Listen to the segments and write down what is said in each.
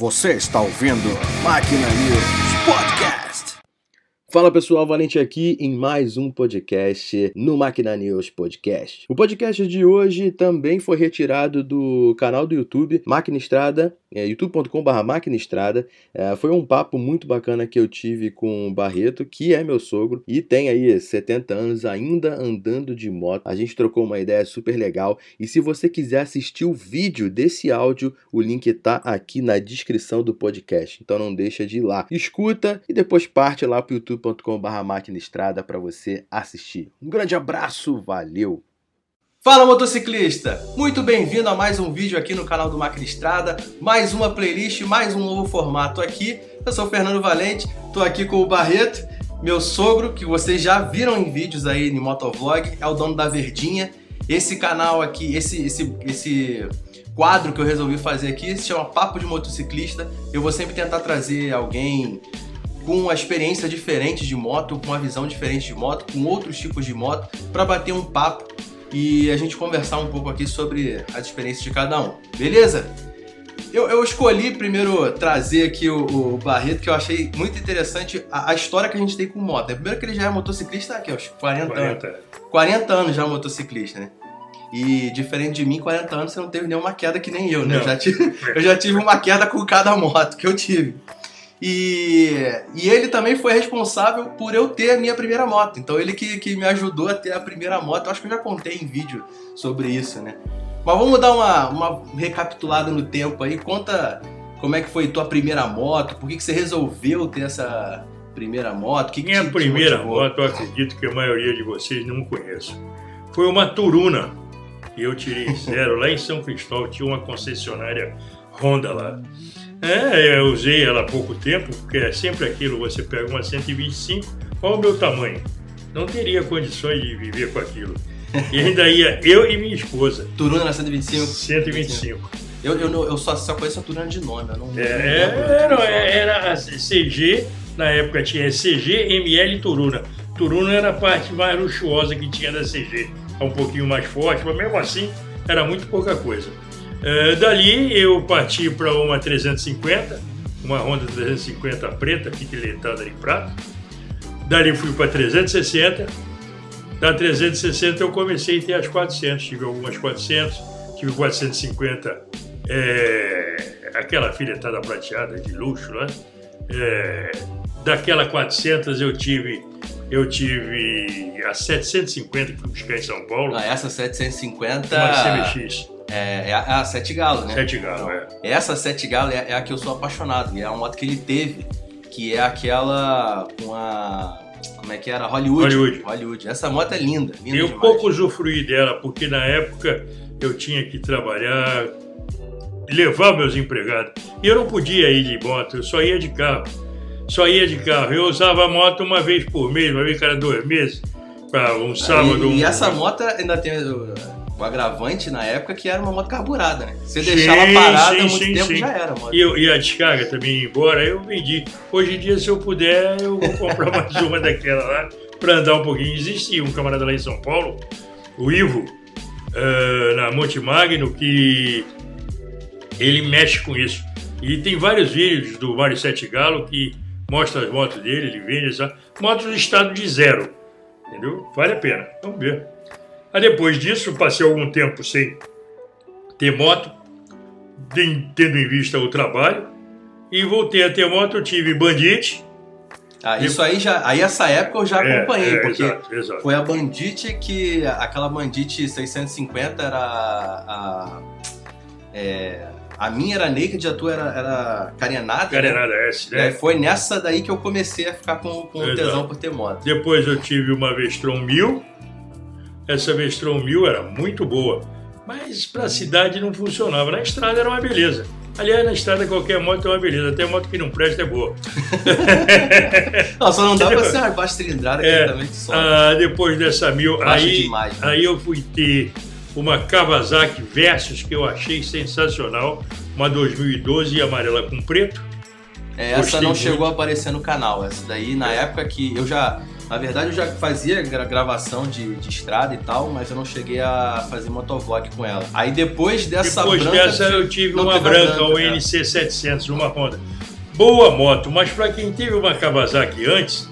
Você está ouvindo Máquina News Podcast. Fala pessoal, Valente aqui em mais um podcast no Máquina News Podcast. O podcast de hoje também foi retirado do canal do YouTube Máquina Estrada, é, youtube.com.br Máquina Estrada. É, foi um papo muito bacana que eu tive com o Barreto, que é meu sogro e tem aí 70 anos ainda andando de moto. A gente trocou uma ideia super legal e se você quiser assistir o vídeo desse áudio, o link tá aqui na descrição do podcast. Então não deixa de ir lá. Escuta e depois parte lá pro YouTube youtube.com.br máquina estrada para você assistir. Um grande abraço, valeu! Fala motociclista! Muito bem-vindo a mais um vídeo aqui no canal do Máquina Estrada, mais uma playlist, mais um novo formato aqui. Eu sou o Fernando Valente, tô aqui com o Barreto, meu sogro, que vocês já viram em vídeos aí no Motovlog, é o dono da Verdinha. Esse canal aqui, esse, esse, esse quadro que eu resolvi fazer aqui se chama Papo de Motociclista. Eu vou sempre tentar trazer alguém com uma experiência diferente de moto, com uma visão diferente de moto, com outros tipos de moto, para bater um papo e a gente conversar um pouco aqui sobre as experiências de cada um. Beleza? Eu, eu escolhi primeiro trazer aqui o, o, Barreto, que eu achei muito interessante a, a, história que a gente tem com moto. Primeiro que ele já é motociclista aqui, aos 40, 40. anos. 40 anos já motociclista, né? E diferente de mim, 40 anos você não teve nenhuma queda que nem eu, né? Eu já, tive, eu já tive uma queda com cada moto que eu tive. E, e ele também foi responsável por eu ter a minha primeira moto. Então ele que, que me ajudou a ter a primeira moto. Eu acho que eu já contei em vídeo sobre isso, né? Mas vamos dar uma, uma recapitulada no tempo aí. Conta como é que foi tua primeira moto, por que, que você resolveu ter essa primeira moto? Que Minha que primeira moto, eu acredito que a maioria de vocês não conhece. Foi uma Turuna. Eu tirei zero lá em São Cristóvão, tinha uma concessionária Honda lá. É, eu usei ela há pouco tempo, porque é sempre aquilo, você pega uma 125, qual o meu tamanho? Não teria condições de viver com aquilo. E ainda ia eu e minha esposa. Turuna na 125? 125. Eu, eu, eu só, só conheço a Turuna de nome, eu não, é, não era, era a CG, na época tinha CG, ML e Turuna. Turuna era a parte mais luxuosa que tinha da CG. É um pouquinho mais forte, mas mesmo assim era muito pouca coisa. Uh, dali eu parti para uma 350, uma Honda 350 preta, filetada de prata. Dali fui para 360. Da 360 eu comecei a ter as 400, tive algumas 400, tive 450, é, aquela filetada prateada de luxo, né? É, daquela 400 eu tive eu tive a 750 que fui buscar em São Paulo. Ah, essa 750. Uma CBX. É, é, a, é a Sete Galo, né? Sete Galo, é. Essa Sete Galo é, é, a que eu sou apaixonado, e é uma moto que ele teve, que é aquela com a. Como é que era? Hollywood. Hollywood. Hollywood. Essa moto é linda. linda eu demais. pouco usufruí dela, porque na época eu tinha que trabalhar, levar meus empregados. E eu não podia ir de moto, eu só ia de carro. Só ia de carro. Eu usava a moto uma vez por mês, uma vez cada dois meses, para um sábado. E, e essa moto ainda tem o agravante na época que era uma moto carburada, né? Você deixava ela parada sim, muito sim, tempo sim. já era moto. E, e, a descarga também embora, eu vendi. Hoje em dia, se eu puder, eu vou comprar mais uma daquela lá para andar um pouquinho. Existia um camarada lá em São Paulo, o Ivo, uh, na Monte Magno, que ele mexe com isso. E tem vários vídeos do Mário Sete Galo que mostra as motos dele, ele vende essa motos em estado de zero. Entendeu? Vale a pena. Vamos ver. Aí depois disso, passei algum tempo sem ter moto, tendo em vista o trabalho, e voltei a ter moto, eu tive Bandit. Ah, isso aí já. Aí essa época eu já é, acompanhei, é, porque exato, exato. foi a Bandit que. Aquela Bandit 650 era a. É, a minha era naked, a tua era, era carenada. Né? Carenada né? S, né? É, foi nessa daí que eu comecei a ficar com, com tesão por ter moto. Depois eu tive uma Vestron 1000 essa Vestron 1000 era muito boa, mas para a cidade não funcionava. Na estrada era uma beleza. Aliás, na estrada qualquer moto é uma beleza, até moto que não presta é boa. não, só não dá para ser uma baixa cilindrada que é, também sobe. Ah, depois dessa mil, aí, demais, né? aí eu fui ter uma Kawasaki Versus que eu achei sensacional, uma 2012 amarela com preto. É, essa Gostei não muito. chegou a aparecer no canal, essa daí na época que eu já Na verdade, eu já fazia gra- gravação de, de estrada e tal, mas eu não cheguei a fazer motovlog com ela. Aí depois dessa Depois branca, dessa eu tive uma a branca, branca, o né? NC700, uma Honda. Boa moto, mas para quem teve uma Kawasaki antes,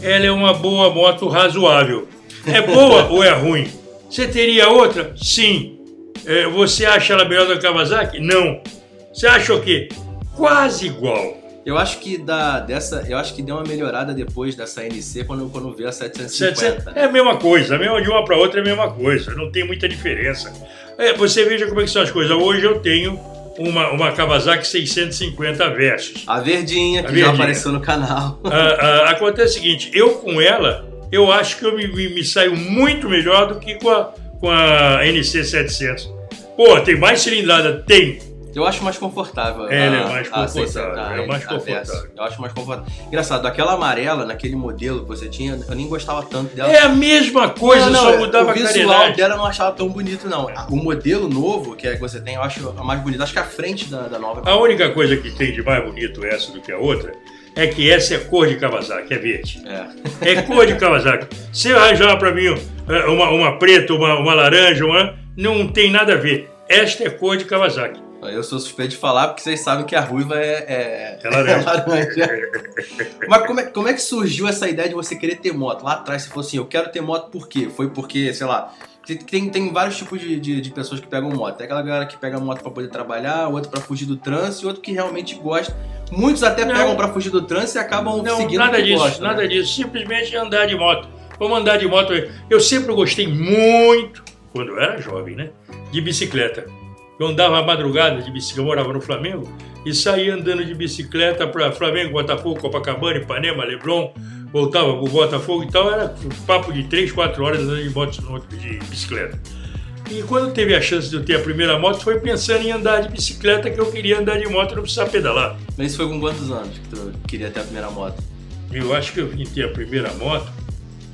ela é uma boa moto razoável. É boa ou é ruim? Você teria outra? Sim. É, você acha ela melhor da Kawasaki? Não. Você acha o quê? Quase igual. Eu acho que da, dessa, eu acho que deu uma melhorada depois dessa NC quando, quando veio a 750. 700 é a mesma coisa, de uma para outra é a mesma coisa, não tem muita diferença. É, você veja como é que são as coisas. Hoje eu tenho uma, uma Kawasaki 650 Versus. A verdinha, que A já verdinha. apareceu no canal. Ah, ah, acontece o seguinte, eu com ela, eu acho que eu me, me, me saio muito melhor do que com a, com a NC 700. Pô, tem mais cilindrada? Tem. Eu acho mais confortável. Ela a- é mais a confortável, 600, é mais confortável. Eu acho mais confortável. Engraçado, aquela amarela, naquele modelo que você tinha, eu nem gostava tanto dela. É a mesma coisa, Não, não, só mudava o a visual carenagem. dela eu não achava tão bonito, não. O modelo novo que é que você tem, eu acho a mais bonita. Acho que a frente da, da nova. A única coisa que tem de mais bonito essa do que a outra é que essa é cor de Kawasaki, é verde. É. É cor de Kawasaki. Se arranjar para mim uma, uma preta, uma, uma laranja, uma, não tem nada a ver. Esta é cor de Kawasaki. Eu sou suspeito de falar porque vocês sabem que a ruiva é, é, É laranja. é laranja. Mas como é, como é que surgiu essa ideia de você querer ter moto? Lá atrás você falou assim, eu quero ter moto por quê? Foi porque, sei lá, tem- tem, vários tipos de, de, de pessoas que pegam moto. Tem aquela galera que pega moto pra poder trabalhar, outro pra fugir do trânsito e outro que realmente gosta. Muitos até Não. pegam pra fugir do trânsito e acabam Não, seguindo nada o que disso, gostam, né? nada disso. Simplesmente andar de moto. Vamos andar de moto. Eu sempre gostei muito, quando eu era jovem, né? De bicicleta. Eu andava à madrugada de bicicleta, eu morava no Flamengo, e saía andando de bicicleta para Flamengo, Botafogo, Copacabana, Ipanema, Leblon, voltava pro Botafogo e tal. Era um papo de 3, 4 horas andando de, moto, de bicicleta. E quando teve a chance de eu ter a primeira moto, foi pensando em andar de bicicleta, que eu queria andar de moto e não precisar pedalar. Mas isso foi com quantos anos que tu queria ter a primeira moto? Eu acho que eu vim ter a primeira moto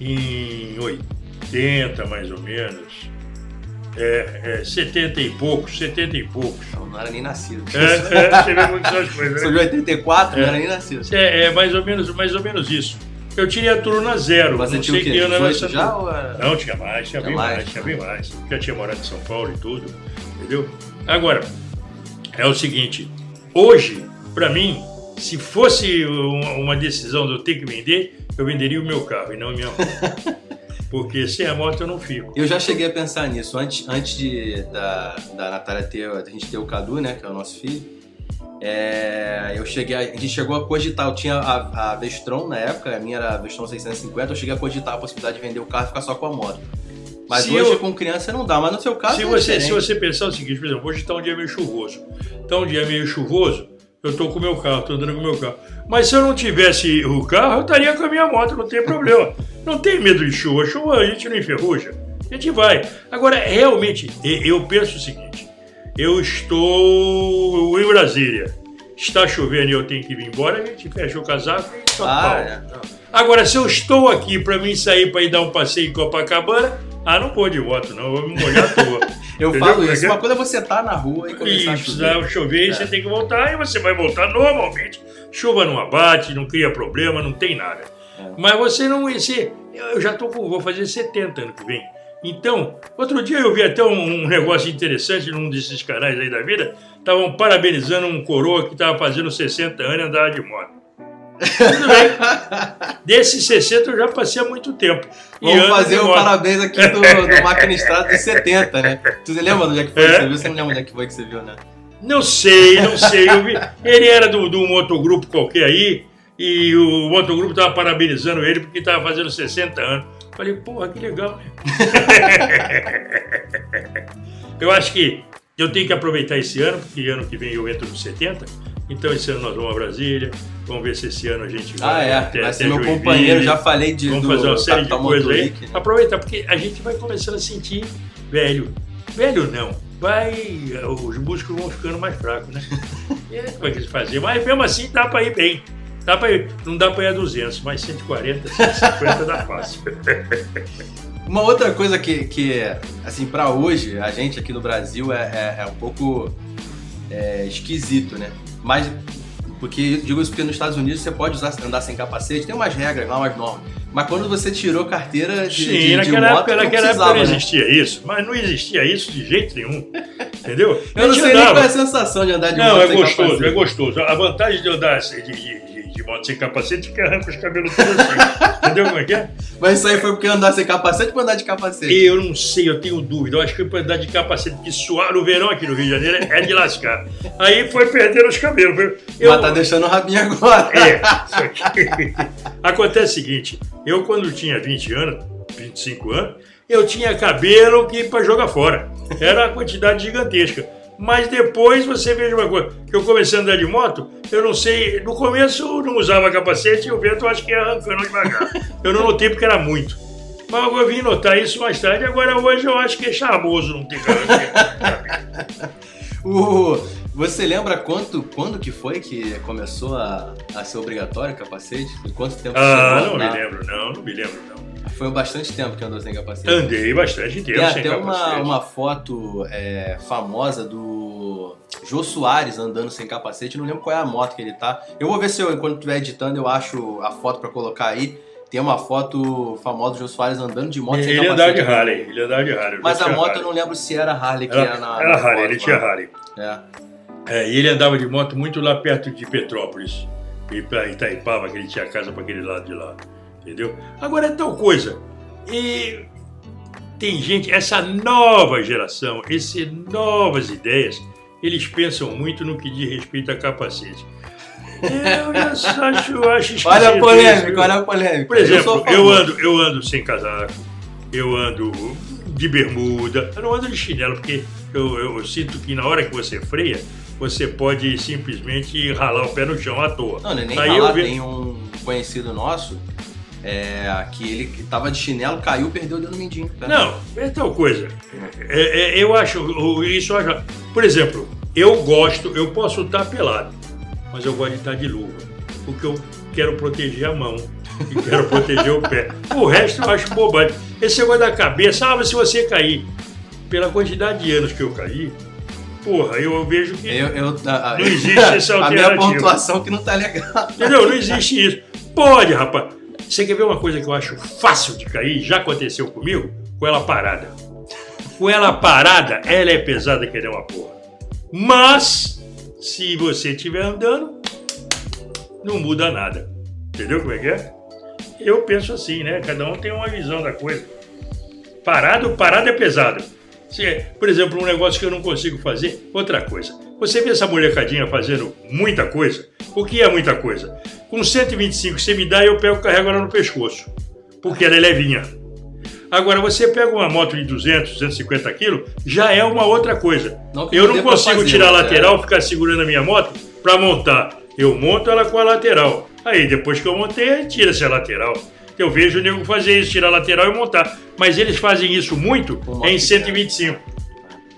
em 80, mais ou menos. É, é 70 e poucos, 70 e poucos. Não, não era nem nascido. É, é, você vê como que são as coisas, Sou né? de 84, É. não era nem nascido. É, é mais, ou menos, mais ou menos isso. Eu tirei a turma zero, Mas você não tinha sei quê? que ano era 18 essa já ou era... Não, tinha mais, tinha Tinha bem mais, mais? tinha bem mais. Já tinha morado em São Paulo e tudo, entendeu? Agora, é o seguinte, hoje, pra mim, se fosse uma, uma decisão de eu ter que vender, eu venderia o meu carro e não a minha moto. Porque sem a moto eu não fico. Eu já cheguei a pensar nisso. Antes, antes de, da, da Natália ter, a gente ter o Cadu, né, que é o nosso filho, é, eu cheguei, a, a gente chegou a cogitar, eu tinha a, a Vestron na época, a minha era a Vestron 650, eu cheguei a cogitar a possibilidade de vender o carro e ficar só com a moto. Mas Se hoje eu- com criança não dá, mas no seu caso Se é você, se você pensar o seguinte, por exemplo, hoje está um dia meio chuvoso. Está um dia meio chuvoso, eu estou com o meu carro, estou andando com o meu carro. Mas se eu não tivesse o carro, eu estaria com a minha moto, não tem problema. Não tem medo de chuva. Chuva a gente não enferruja. A gente vai. Agora, realmente, eu penso o seguinte: eu estou em Brasília. Está chovendo e eu tenho que vir embora, a gente fecha o casaco e toca Ah, é. Agora, se eu estou aqui para mim sair para ir dar um passeio em Copacabana, ah, não vou de moto, não, eu vou me molhar à toa. Eu Entendeu falo é isso. Uma coisa é você estar na rua e começar a precisar chover. chover, É. você tem que voltar e você vai voltar normalmente. Chuva não abate, não cria problema, não tem nada. É. Mas você não. Você, eu já tô com, vou fazer 70 ano que vem. Então, outro dia eu vi até um, um negócio interessante num desses canais aí da vida. Estavam parabenizando um coroa que estava fazendo 60 anos e andava de moto. Tudo bem. Desses 60 eu já passei há muito tempo. E Vamos fazer de o moto. parabéns aqui do, do Máquina Estrada dos 70, né? Tu lembra onde é que foi É. que você viu? Você não lembra onde é que foi que você viu, né? Não sei, não sei. Eu vi, ele era do, do motogrupo qualquer aí, e o motogrupo estava parabenizando ele porque estava fazendo 60 anos. Falei, porra, que legal, né? eu acho que eu tenho que aproveitar esse ano, porque ano que vem eu entro nos 70. Então esse ano nós vamos a Brasília. Vamos ver se esse ano a gente Ah, vai é. até, Vai até ser meu Joinville. companheiro. Já falei de, Vamos fazer uma série de coisas aí. Né? Aproveitar, porque a gente vai começando a sentir velho. Velho não. Vai. Os músculos vão ficando mais fracos, né? Aí, como é que eles faziam? Mas mesmo assim dá pra ir bem. Dá pra ir, não dá pra ir a 200, mas 140, 150 dá fácil. Uma outra coisa que, que assim, pra hoje, a gente aqui no Brasil é, é- é um pouco é, esquisito, né? Mas Porque, digo isso porque nos Estados Unidos você pode usar, andar sem capacete, tem umas regras lá, umas normas. Mas quando você tirou carteira de, Sim, de, de naquela, moto, época, não naquela época não né? existia isso, mas não existia isso de jeito nenhum. Entendeu? Eu não sei nem qual é a sensação de andar de Não, moto é sem gostoso, capacete. é gostoso. A vantagem de andar de, de, de, moto sem capacete que arranca os cabelos todos assim. Entendeu como é que é? Mas isso aí foi porque andar sem capacete ou andar de capacete? Eu não sei, eu tenho dúvida. Eu acho que foi pra andar de capacete, porque suar no verão aqui no Rio de Janeiro é de lascar. Aí foi perder os cabelos. Eu, Mas tá deixando o rabinho agora. É, acontece o seguinte, eu quando tinha 20 anos, 25 anos, eu tinha cabelo que para jogar fora. Era uma quantidade gigantesca. Mas depois você veja uma coisa, que eu comecei a andar de moto, eu não sei, no começo eu não usava capacete e o vento eu acho que ia arrancando devagar. Eu não notei porque era muito. Mas eu vim notar isso mais tarde, agora hoje eu acho que é charmoso não ter. O- você lembra quanto, quando que foi que começou a, a ser obrigatório o capacete? E quanto tempo Ah, chegou não me lembro não, não me lembro não. Foi bastante tempo que andou sem capacete. Andei bastante tempo Tem sem até uma, capacete. uma foto é, famosa do Jô Soares andando sem capacete. Não lembro qual é a moto que ele tá. Eu vou ver se eu, enquanto estiver editando, eu acho a foto pra colocar aí. Tem uma foto famosa do Jô Soares andando de moto sem Ele capacete. andava de Harley, ele andava de Harley. Mas a moto Harley. eu não lembro se era Harley que Era, era na. era na Harley, foto, ele tinha lá. Harley. É. É, e ele andava de moto muito lá perto de Petrópolis. E para Itaipava, que ele tinha casa para aquele lado de lá. Entendeu? Agora é tal coisa. E tem gente, essa nova geração, essas novas ideias, eles pensam muito no que diz respeito a capacete. Eu acho, acho, Olha a polêmica, olha a polêmica. Por exemplo, eu, favor. ando, eu ando sem casaco, eu ando de bermuda, eu não ando de chinelo, porque eu, eu sinto que na hora que você freia, você pode simplesmente ralar o pé no chão à toa. Não, nem Aí falar, eu ve- tem um conhecido nosso é, que ele tava de chinelo, caiu, perdeu o dedo mindinho. tá? Não, é tal coisa. É- é- eu acho, isso eu acho. Por exemplo, eu gosto, eu posso estar pelado, mas eu gosto de estar de luva, porque eu quero proteger a mão e quero proteger o pé. O resto eu acho bobagem. Esse negócio da cabeça, ah, mas se você cair, pela quantidade de anos que eu caí, porra, eu vejo que. Eu, eu, a, a- Não existe essa A minha alternativa. pontuação que não tá legal. Entendeu? Não existe isso. Pode, rapaz. Você quer ver uma coisa que eu acho fácil de cair? Já aconteceu comigo? Com ela parada. Com ela parada, ela é pesada que nem uma porra. Mas, se você estiver andando, não muda nada. Entendeu como é que é? Eu penso assim, né? Cada um tem uma visão da coisa. Parado, parado é pesado. Se, por exemplo, um negócio que eu não consigo fazer, outra coisa. Você vê essa molecadinha fazendo muita coisa? O que é muita coisa? Com 125 você me dá, eu pego e carrego ela no pescoço. Porque ela é levinha. Agora, você pega uma moto de 200, 250 quilos, já é uma outra coisa. Não eu não consigo fazer, tirar a mas é. lateral, ficar segurando a minha moto para montar. Eu monto ela com a lateral. Aí, depois que eu montei, aí tira-se a lateral. Eu vejo o nego fazer isso, tirar a lateral e montar. Mas eles fazem isso muito em de 125.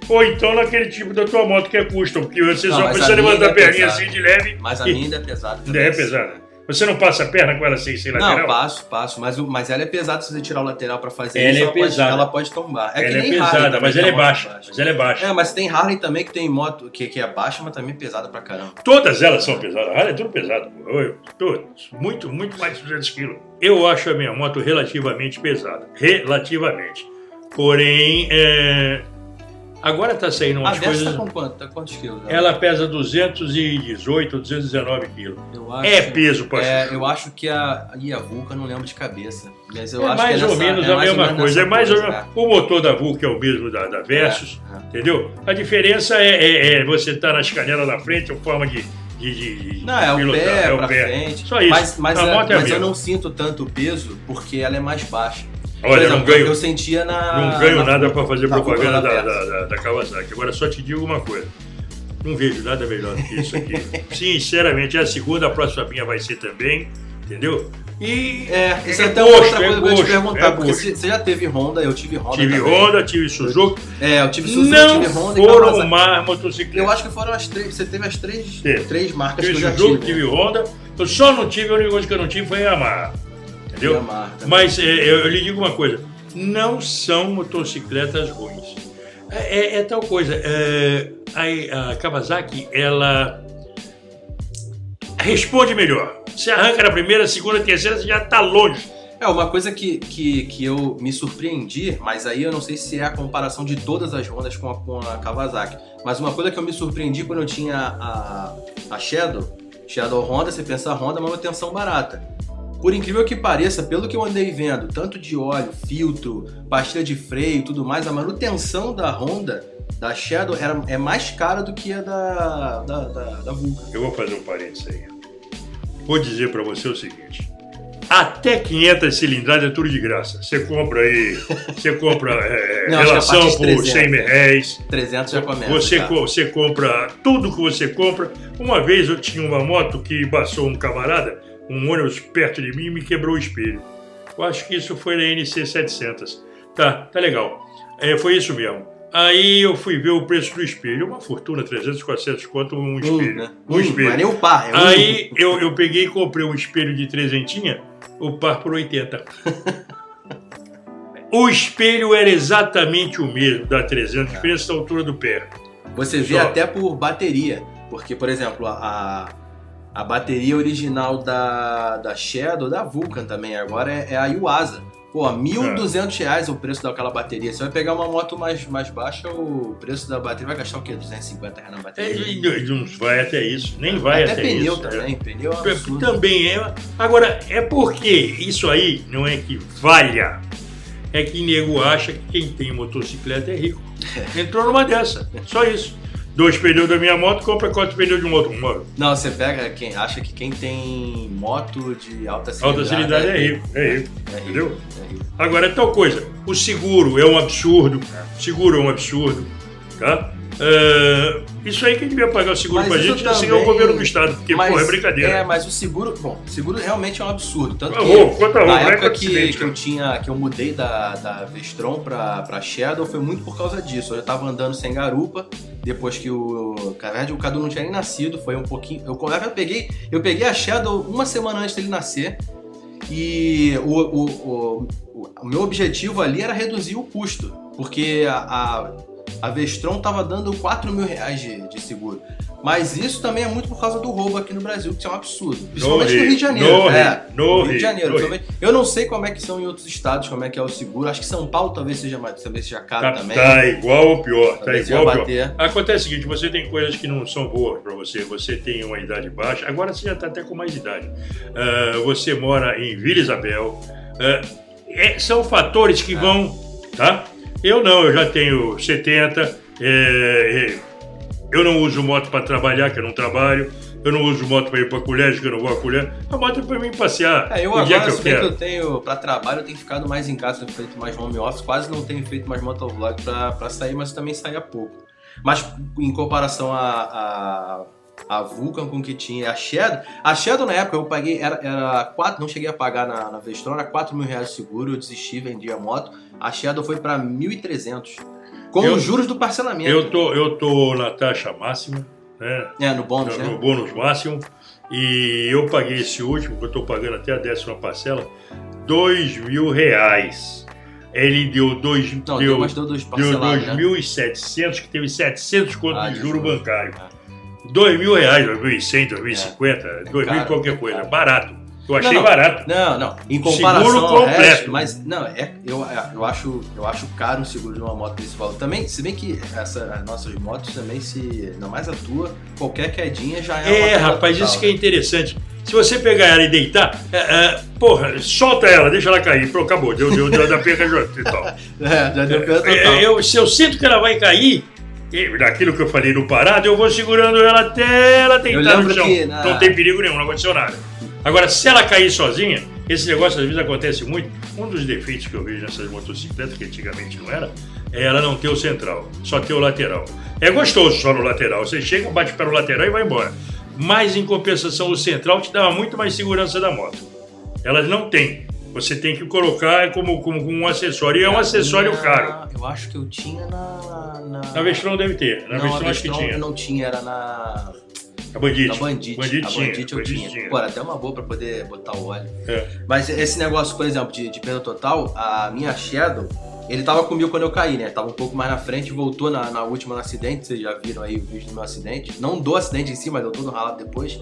Ou então naquele tipo da tua moto que é custom, porque você Não, só precisa levantar a é perninha pesada. assim de leve. Mas a e- minha ainda é pesada. Ainda é pesada. Você não passa a perna com ela sem, sem Não, lateral? passo, passo. Mas, mas ela é pesada se você tirar o lateral pra fazer Ela isso. é ela, pode, pesada. ela pode tombar. É que ela é pesada, Harley também, mas ela é moto baixa. Mas ela é baixa. É, mas tem Harley também que tem moto que, que é baixa, mas também pesada pra caramba. Todas elas são pesadas. A Harley é tudo pesado. Eu- Todas. Muito, muito mais de 200 quilos. Eu acho a minha moto relativamente pesada. Relativamente. Porém, é, agora está saindo A umas Versa coisas... tá com quanto? Tá quantos quilos? Ela pesa 218, 219 quilos. Acho, É peso pra É, eu acho que a, a Vulca, não lembro de cabeça. Mas eu É acho mais que é ou nessa- menos é a mais ou mesma menos coisa. É mais ou coisa, menos. O motor da Vulca é o mesmo da, da Versus, É, é. entendeu? A diferença é, é- é você estar nas canelas na frente, a forma de. de, de- Não, é o pé é o pé. frente. Só isso. Mas, mas, a é- moto é a mas eu não sinto tanto peso porque ela é mais baixa. Olha, exemplo, não ganho, eu sentia na. não ganho na nada para fazer propaganda da, da, da, da Kawasaki. Agora só te digo uma coisa. Não vejo nada melhor do que isso aqui. Sinceramente, é a segunda, a próxima minha vai ser também, entendeu? E É, isso é, é até gosto, outra coisa é que eu ia te perguntar, é porque você já teve Honda, eu tive Honda. tive também. Honda, tive Suzuki. É, eu tive Suzuki, não tive Honda foram mais motocicletas. Eu acho que foram as três. Você teve as três, três marcas Tive que eu já Suzuki, tive. tive Honda. Eu só não tive, a única coisa que eu não tive foi a Yamaha. Entendeu? Yamaha também. Mas é, eu, eu lhe digo uma coisa: não são motocicletas ruins. É, é- é tal coisa. é, a, a Kawasaki, ela. responde melhor. Você arranca na primeira, segunda, terceira, você já tá longe. É, uma coisa que, que, que eu me surpreendi, mas aí eu não sei se é a comparação de todas as Hondas com a, com a Kawasaki, mas uma coisa que eu me surpreendi quando eu tinha a, a Shadow, Shadow Honda, você pensa a Honda, manutenção barata. Por incrível que pareça, pelo que eu andei vendo, tanto de óleo, filtro, pastilha de freio e tudo mais, a manutenção da Honda, da Shadow, era, é mais cara do que a da, da, da, da Vulcan. Eu vou fazer um parênteses aí. Vou dizer pra você o seguinte. Até 500 cilindradas é tudo de graça. Você compra aí, você compra é, Não, que a relação por 300, 100 reais. 300 já começa. Você, já. co- você compra tudo que você compra. Uma vez eu tinha uma moto que passou um camarada, um ônibus perto de mim e me quebrou o espelho. Eu acho que isso foi na NC 700. Tá, tá legal. É, foi isso mesmo. Aí eu fui ver o preço do espelho, uma fortuna, 300, 400 conto um espelho. Um espelho. É nem o par, é um. Aí eu, eu peguei e comprei um espelho de trezentinha, o par por 80. O espelho era exatamente o mesmo da 300, diferença da altura do pé. Você vê Só. até por bateria. Porque, por exemplo, a, a bateria original da, da Shadow, da Vulcan também, agora é, é a Yuasa. Pô, 1.200 reais o preço daquela bateria. Você vai pegar uma moto mais, mais baixa, o preço da bateria vai gastar o quê? 250 reais na É, bateria? e não vai até isso, nem vai até até, pneu isso. também. Pneu é É. absurdo. Também é. Agora, é porque isso aí não é que valha. É que nego acha que quem tem motocicleta é rico. Entrou numa dessa. Só isso. Dois pneus da minha moto, compra quatro pneus de um outro. Uma Não, você pega quem acha que quem tem moto de alta cilindrada... alta cilindrada é rico. É rico. É rico, Entendeu? é rico. Agora, é tal coisa. O seguro é um absurdo. O seguro é um absurdo. Tá? É, isso aí quem devia pagar o seguro Mas pra gente seria o também- governo do estado. Porque, Mas- porra, é brincadeira. É, mas o seguro, bom, o seguro realmente é um absurdo. Tanto que Arro, quanto arro, na não é época que, que eu cara. tinha, que eu mudei da, da Vestron pra, pra Shadow foi muito por causa disso. Eu já tava andando sem garupa, depois que o. Na verdade, o Cadu não tinha nem nascido, foi um pouquinho. Eu, eu peguei, eu peguei a Shadow uma semana antes dele nascer. E o, o, o, o- o meu objetivo ali era reduzir o custo, porque a, a, a Vestron tava dando 4 mil reais de, de seguro. Mas isso também é muito por causa do roubo aqui no Brasil, que é um absurdo. Principalmente no, Rio, Rio de Janeiro. no é, Rio, no Rio de Janeiro. no Rio. Eu não sei como é que são em outros estados, como é que é o seguro. Acho que São Paulo talvez seja mais, talvez seja caro Tá, também. tá igual ou pior. Tá Talvez igual ia ou pior. Acontece o seguinte, você tem coisas que não são boas para você, você tem uma idade baixa, agora você já está até com mais idade. Ah, você mora em Vila Isabel. Ah, é- são fatores que É. vão. Tá? Eu não, eu já tenho 70. é, é, eu não uso moto para trabalhar, que eu não trabalho. Eu não uso moto para ir para colégio, que eu não vou a colégio. A moto é para mim passear. É, eu o dia agora, que eu bem que quero. eu tenho, pra trabalho, eu tenho ficado mais em casa, tenho feito mais home office, quase não tenho feito mais motovlog pra sair, mas também saía pouco. Mas em comparação a, a, a Vulcan com o que tinha a Shadow, a Shadow na época eu paguei, era, era 4, não cheguei a pagar na, na Vestron, era 4 mil reais de seguro, eu desisti, vendi a moto, a Shadow foi pra 1.300, com Eu- os juros do parcelamento. Eu tô, eu tô na taxa máxima, né? É, no bônus, no né? bônus máximo. E eu paguei esse último, que eu estou pagando até a décima parcela, dois mil reais. Ele deu dois, Não, deu, deu, deu dois deu parcelados, né? 2.700, que teve 700 conto Ah, de juro juros. bancário. Dois mil reais, 2.100, 2.050, dois mil caro, qualquer é coisa. caro. Barato. Eu achei Não, não. barato. Não, não. Em comparação Seguro completo. resto, mas não, é, eu, eu, acho, eu acho caro um seguro de uma moto desse valor. Também, se bem que essa, as nossas motos também, se ainda mais a tua, qualquer quedinha já é uma É, rapaz, total, isso que é né? interessante. Se você pegar ela e deitar, é, é, porra, solta ela, deixa ela cair. Pronto, acabou. Deu, deu, deu da perca e tal. É, já deu perda total. É, eu, se eu sinto que ela vai cair, e daquilo que eu falei no parado, eu vou segurando ela até ela lembro no chão. na- Não tem perigo nenhum, não aconteceu nada. Agora, se ela cair sozinha, esse negócio às vezes acontece muito. Um dos defeitos que eu vejo nessas motocicletas, que antigamente não era, é ela não ter o central, só ter o lateral. É gostoso só no lateral. Você chega, bate para o lateral e vai embora. Mas em compensação, o central te dá muito mais segurança da moto. Elas não têm. Você tem que colocar como, como um acessório. E é um acessório Na- caro. Eu acho que eu tinha na. Na, Na Vestron deve ter. Na não, Vestron a acho que tinha. eu não tinha, era na. A Bandit. Na Bandit. Bandit a Bandit eu Bandit tinha. tinha. Pô, até uma boa pra poder botar o óleo. É. Mas esse negócio, por exemplo, de, de perda total, a minha Shadow, Ele tava comigo quando eu caí, né? Tava um pouco mais na frente, voltou na, na última no acidente. Vocês já viram aí o vídeo do meu acidente. Não do acidente em si, mas eu todo ralado depois.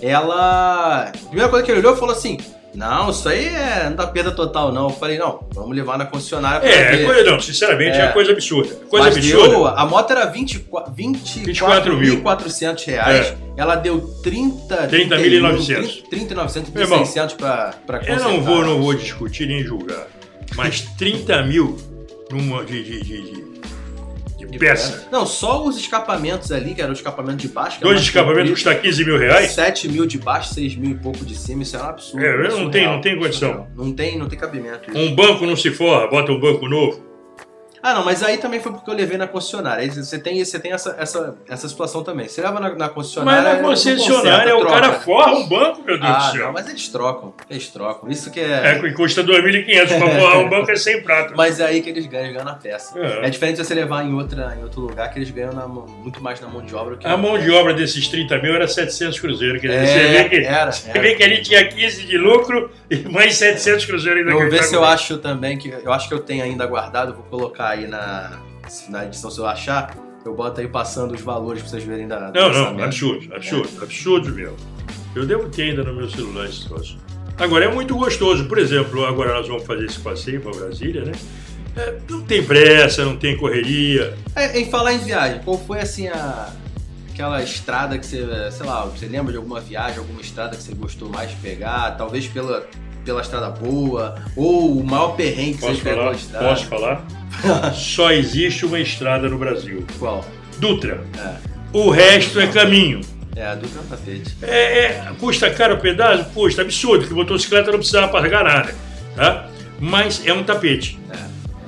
Ela. A primeira coisa que ele olhou falou assim: Não, isso aí é, não dá perda total, não. Eu falei: Não, vamos levar na concessionária pra É, ver. é coisa, não, sinceramente, é, É. coisa absurda. Coisa Mas absurda. deu, a moto era 24 24 mil. 24.400 reais. Ela deu 30... 30.900. 30.900, Meu irmão, 30.600 pra, pra Eu consertar. não vou, não vou discutir nem julgar. Mas 30 mil numa de, de, de, de- de peça. Não, só os escapamentos ali, que era o escapamento de baixo. é Dois escapamentos custam 15 mil reais. 7 mil de baixo, 6 mil e pouco de cima, isso é um absurdo. É, não é tem- surreal, não tem condição. surreal. Não tem, não tem cabimento. isso. Um banco não se forra, bota um banco novo. Ah, não, mas aí também foi porque eu levei na concessionária. Aí você tem, você tem essa, essa, essa situação também. Você leva na, na concessionária. Mas na não concessionária conserta, o cara forra um banco, meu Deus Ah, do céu. não, mas eles trocam. Eles trocam. Isso que É, que custa 2.500 pra forrar um banco é sem prata. Mas é aí que eles ganham, eles ganham na peça. É. É, diferente de você levar em, outra, em outro lugar, que eles ganham na muito mais na mão de obra. Que A mão de obra desses 30 mil era 700 cruzeiros. Quer dizer, É, você, vê que, era, você era. vê que ali tinha 15 de lucro e mais 700 cruzeiros ainda Eu vou ver ele se eu acho também, que eu acho que eu tenho ainda guardado, vou colocar aí na, na edição se eu achar. Eu boto aí passando os valores pra vocês verem da. Não, não, absurdo, absurdo, absurdo mesmo. Eu devo ter ainda no meu celular esse troço. Agora, é muito gostoso. Por exemplo, agora nós vamos fazer esse passeio para Brasília, né? É, não tem pressa, não tem correria. É, em falar em viagem, qual foi assim a. Aquela estrada que você, sei lá, você lembra de alguma viagem, alguma estrada que você gostou mais de pegar? Talvez pela, pela estrada boa, ou o maior perrengue que Posso você pegou falar? a estrada? Posso falar? Só existe uma estrada no Brasil. Qual? Dutra. É. O resto é caminho. É, a Dutra é um tapete. É, é, custa caro o pedaço? Custa, absurdo, que motocicleta não precisava pagar nada. Tá? Mas é um tapete. É.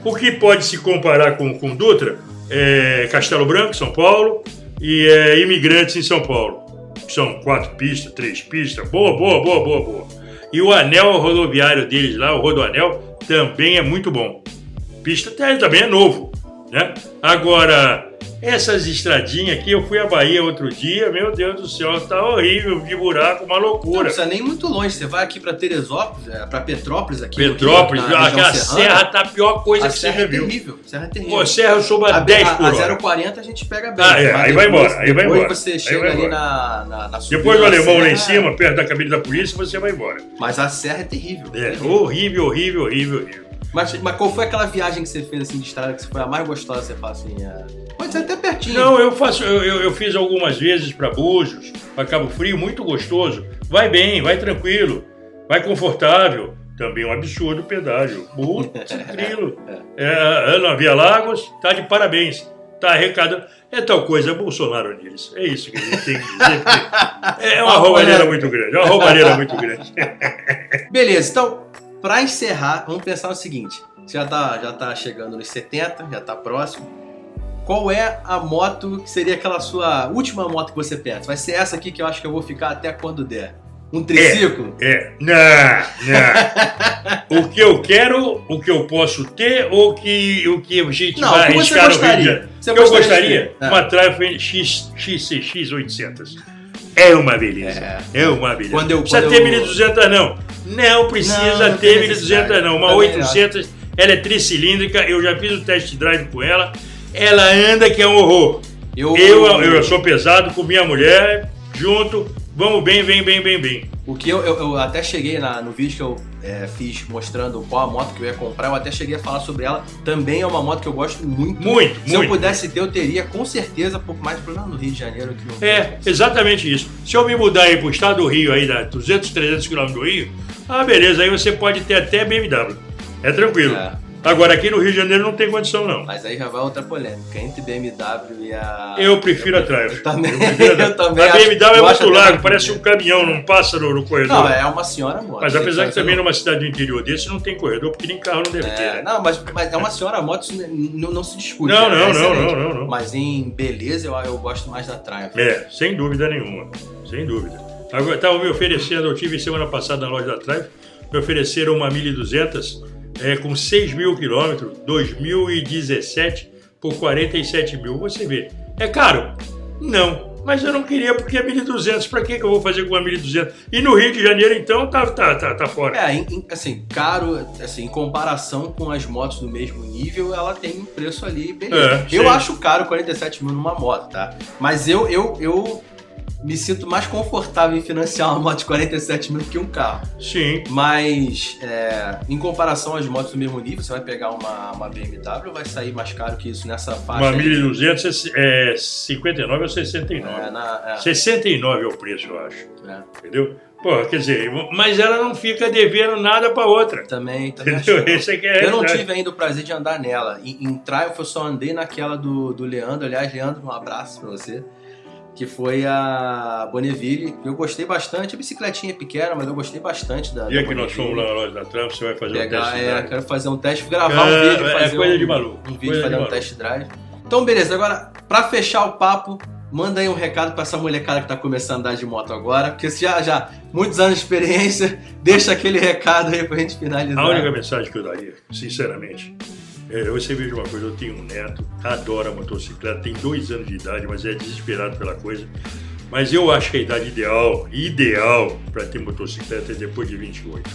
O que pode se comparar com, com Dutra é Castelo Branco, São Paulo, e é, Imigrantes em São Paulo. São quatro pistas, três pistas, boa, boa, boa, boa, boa. E o anel rodoviário deles lá, o Rodoanel, também é muito bom. Pista até também é novo, né? Agora, essas estradinhas aqui, eu fui à Bahia outro dia, meu Deus do céu, tá horrível, de buraco, uma Não loucura. precisa nem muito longe, você vai aqui pra Teresópolis, é, pra Petrópolis aqui. Petrópolis, aqui na região aquela serrana, serra tá a pior coisa a que você serra já é viu. terrível. Serra é terrível. Pô, serra eu soube a, a, 10 a, por hora. a 040 a gente pega bem. Ah, é, aí vai depois- embora, aí vai depois embora. você Aí chega vai ali embora. na, na, na subida Depois do alemão lá em serra, cima, perto da cabine da polícia, você vai embora. Mas a serra é terrível. É, terrível. horrível, horrível, horrível, horrível. Mas, mas qual foi aquela viagem que você fez assim de estrada que foi a mais gostosa? Você fala assim, é... pode ser até pertinho. Não, eu faço, eu, eu, eu fiz algumas vezes para Búzios, para Cabo Frio, muito gostoso. Vai bem, vai tranquilo, vai confortável. Também um absurdo pedágio. Muito tranquilo. É, Ana Via Lagos tá de parabéns. Tá arrecadando. É tal coisa, é Bolsonaro neles. É isso que a gente tem que dizer. É uma roubalheira muito grande. É uma roubalheira muito grande. Beleza, então, pra encerrar, vamos pensar no seguinte. Você já tá, já tá chegando nos 70, já tá próximo. Qual é a moto que seria aquela sua última moto que você pensa? Vai ser essa aqui que eu acho que eu vou ficar até quando der. Um triciclo? É, não, não. O que eu quero, o que eu posso ter, ou que, o que a gente Não, vai arriscar no Rio de? Janeiro. Você O que eu gostaria de gostaria? ter? É. Uma Triumph X, XCX 800. É uma beleza. É. É, uma beleza. Quando eu- não precisa quando ter eu- 1200 não. Não precisa Não, ter tem 1200 necessidade. não. Uma Também 800, ela é tricilíndrica, eu já fiz o test drive com ela. Ela anda que é um horror. Eu, Eu, eu sou pesado com minha mulher, junto, vamos bem, bem, bem, bem, bem. O que eu, eu, eu até cheguei na- no vídeo que eu é, fiz mostrando qual a moto que eu ia comprar, eu até cheguei a falar sobre ela. Também é uma moto que eu gosto muito. Muito, Se eu muito. pudesse ter, eu teria com certeza, pouco mais problema no Rio de Janeiro. Que não É, exatamente isso. Se eu me mudar aí pro estado do Rio, aí, da 200, 300 quilômetros do Rio, ah, beleza, aí você pode ter até BMW. É tranquilo. É. Agora, aqui no Rio de Janeiro não tem condição, não. Mas aí já vai outra polêmica. Entre BMW e a. Eu prefiro a Triumph. Eu também. Eu prefiro a eu também A acho- BMW é acho muito até largo, parece um caminhão, não passa no, corredor. Não, é uma senhora moto. Mas apesar que também não- numa cidade do interior desse não tem corredor, porque nem carro não deve ter. É, né? não, mas, mas é uma senhora moto, isso não, não se discute. Não, é não, não, excelente. não, não, não. Mas em beleza, eu, eu gosto mais da Triumph. É, sem dúvida nenhuma. Sem dúvida. Agora, estavam me oferecendo, eu tive semana passada na loja da Triumph, me ofereceram uma 1200 é, com 6 mil quilômetros, 2017, por 47 mil. Você vê, é caro? Não, Mas eu não queria porque é 1.200. Pra que eu vou fazer com uma 1.200? E no Rio de Janeiro, então, tá, tá, tá, tá fora. É, assim, caro, assim, em comparação com as motos do mesmo nível, ela tem um preço ali, beleza. É, eu sim. acho caro 47 mil numa moto, tá? Mas eu, eu, eu me sinto mais confortável em financiar uma moto de 47 mil que um carro. Sim. Mas, é, em comparação às motos do mesmo nível, você vai pegar uma, uma BMW, vai sair mais caro que isso nessa faixa. Uma aí. 1.200 é 59 ou 69. É, na, é, 69 é o preço, eu acho. é. Entendeu? Pô, quer dizer, mas ela não fica devendo nada pra outra. Também, também Entendeu? Esse é que é a Eu não tive ainda o prazer de andar nela. Em, em Triumph eu só andei naquela do, do Leandro. Aliás, Leandro, um abraço pra você. Que foi a Bonneville. Eu gostei bastante. A bicicletinha é pequena, mas eu gostei bastante da. Dia da que nós fomos lá na loja da Trump, você vai fazer um Pegar, teste. é, drive. quero fazer um teste, gravar um É, vídeo, é fazer coisa um, de maluco, um vídeo, fazer um maluco. test drive. Então, beleza. Agora, pra fechar o papo, manda aí um recado pra essa molecada que tá começando a andar de moto agora, porque você já, já muitos anos de experiência, deixa aquele recado aí pra gente finalizar. A única mensagem que eu daria, sinceramente, é, você veja uma coisa, eu tenho um neto, adora motocicleta, tem dois anos de idade, mas é desesperado pela coisa. Mas eu acho que a idade ideal, ideal para ter motocicleta é depois de 28.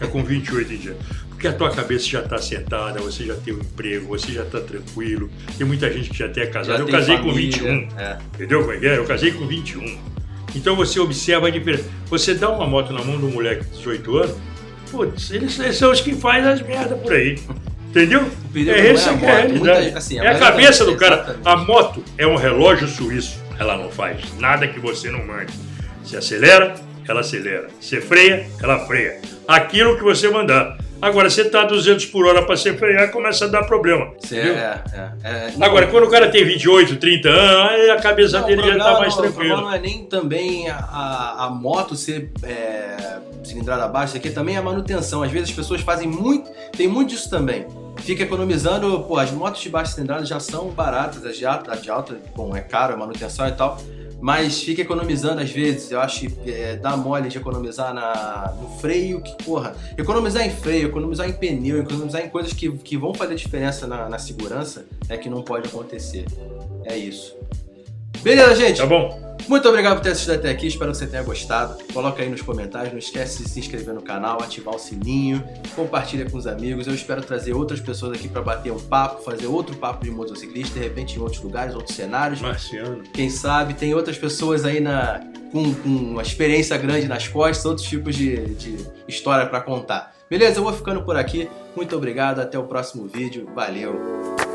É com 28 em diante. Porque a tua cabeça já está sentada, você já tem um emprego, você já está tranquilo. Tem muita gente que já até é casada. Eu casei com família, 21. É. Entendeu como é que é? Eu casei com 21. Então você observa a diferença. Você dá uma moto na mão de um moleque de 18 anos, putz, eles, eles são os que fazem as merdas por aí. Entendeu? Perigo É não essa a que é a realidade. Muita- assim, é a cabeça do cara. exatamente. A moto é um relógio suíço. Ela não faz nada que você não mande. Se acelera, ela acelera. Se freia, ela freia. Aquilo que você mandar. Agora, você tá a 200 por hora para se frear, começa a dar problema. Cê- entendeu? é, é, é. Agora, quando o cara tem 28, 30 anos, aí a cabeça Não, dele já problema tá mais não- tranquila. não é nem também a, a, moto ser é, cilindrada baixa, isso aqui também é a manutenção. Às vezes as pessoas fazem muito, tem muito disso também. Fica economizando, pô, as motos de baixa cilindrada já são baratas, as de alta, de alta, bom, é caro, a manutenção e tal, mas fica economizando às vezes, eu acho que é, dá mole de economizar na, no freio, que porra, economizar em freio, economizar em pneu, economizar em coisas que, que vão fazer diferença na, na segurança, é que não pode acontecer. É isso. Beleza, gente? Tá bom? Muito obrigado por ter assistido até aqui, espero que você tenha gostado. Coloca aí nos comentários, não esquece de se inscrever no canal, ativar o sininho, compartilha com os amigos. Eu espero trazer outras pessoas aqui para bater um papo, fazer outro papo de motociclista, de repente em outros lugares, outros cenários. Marciano. Quem sabe tem outras pessoas aí na, com, com uma experiência grande nas costas, outros tipos de, de história para contar. Beleza? Eu vou ficando por aqui. Muito obrigado, até o próximo vídeo. Valeu!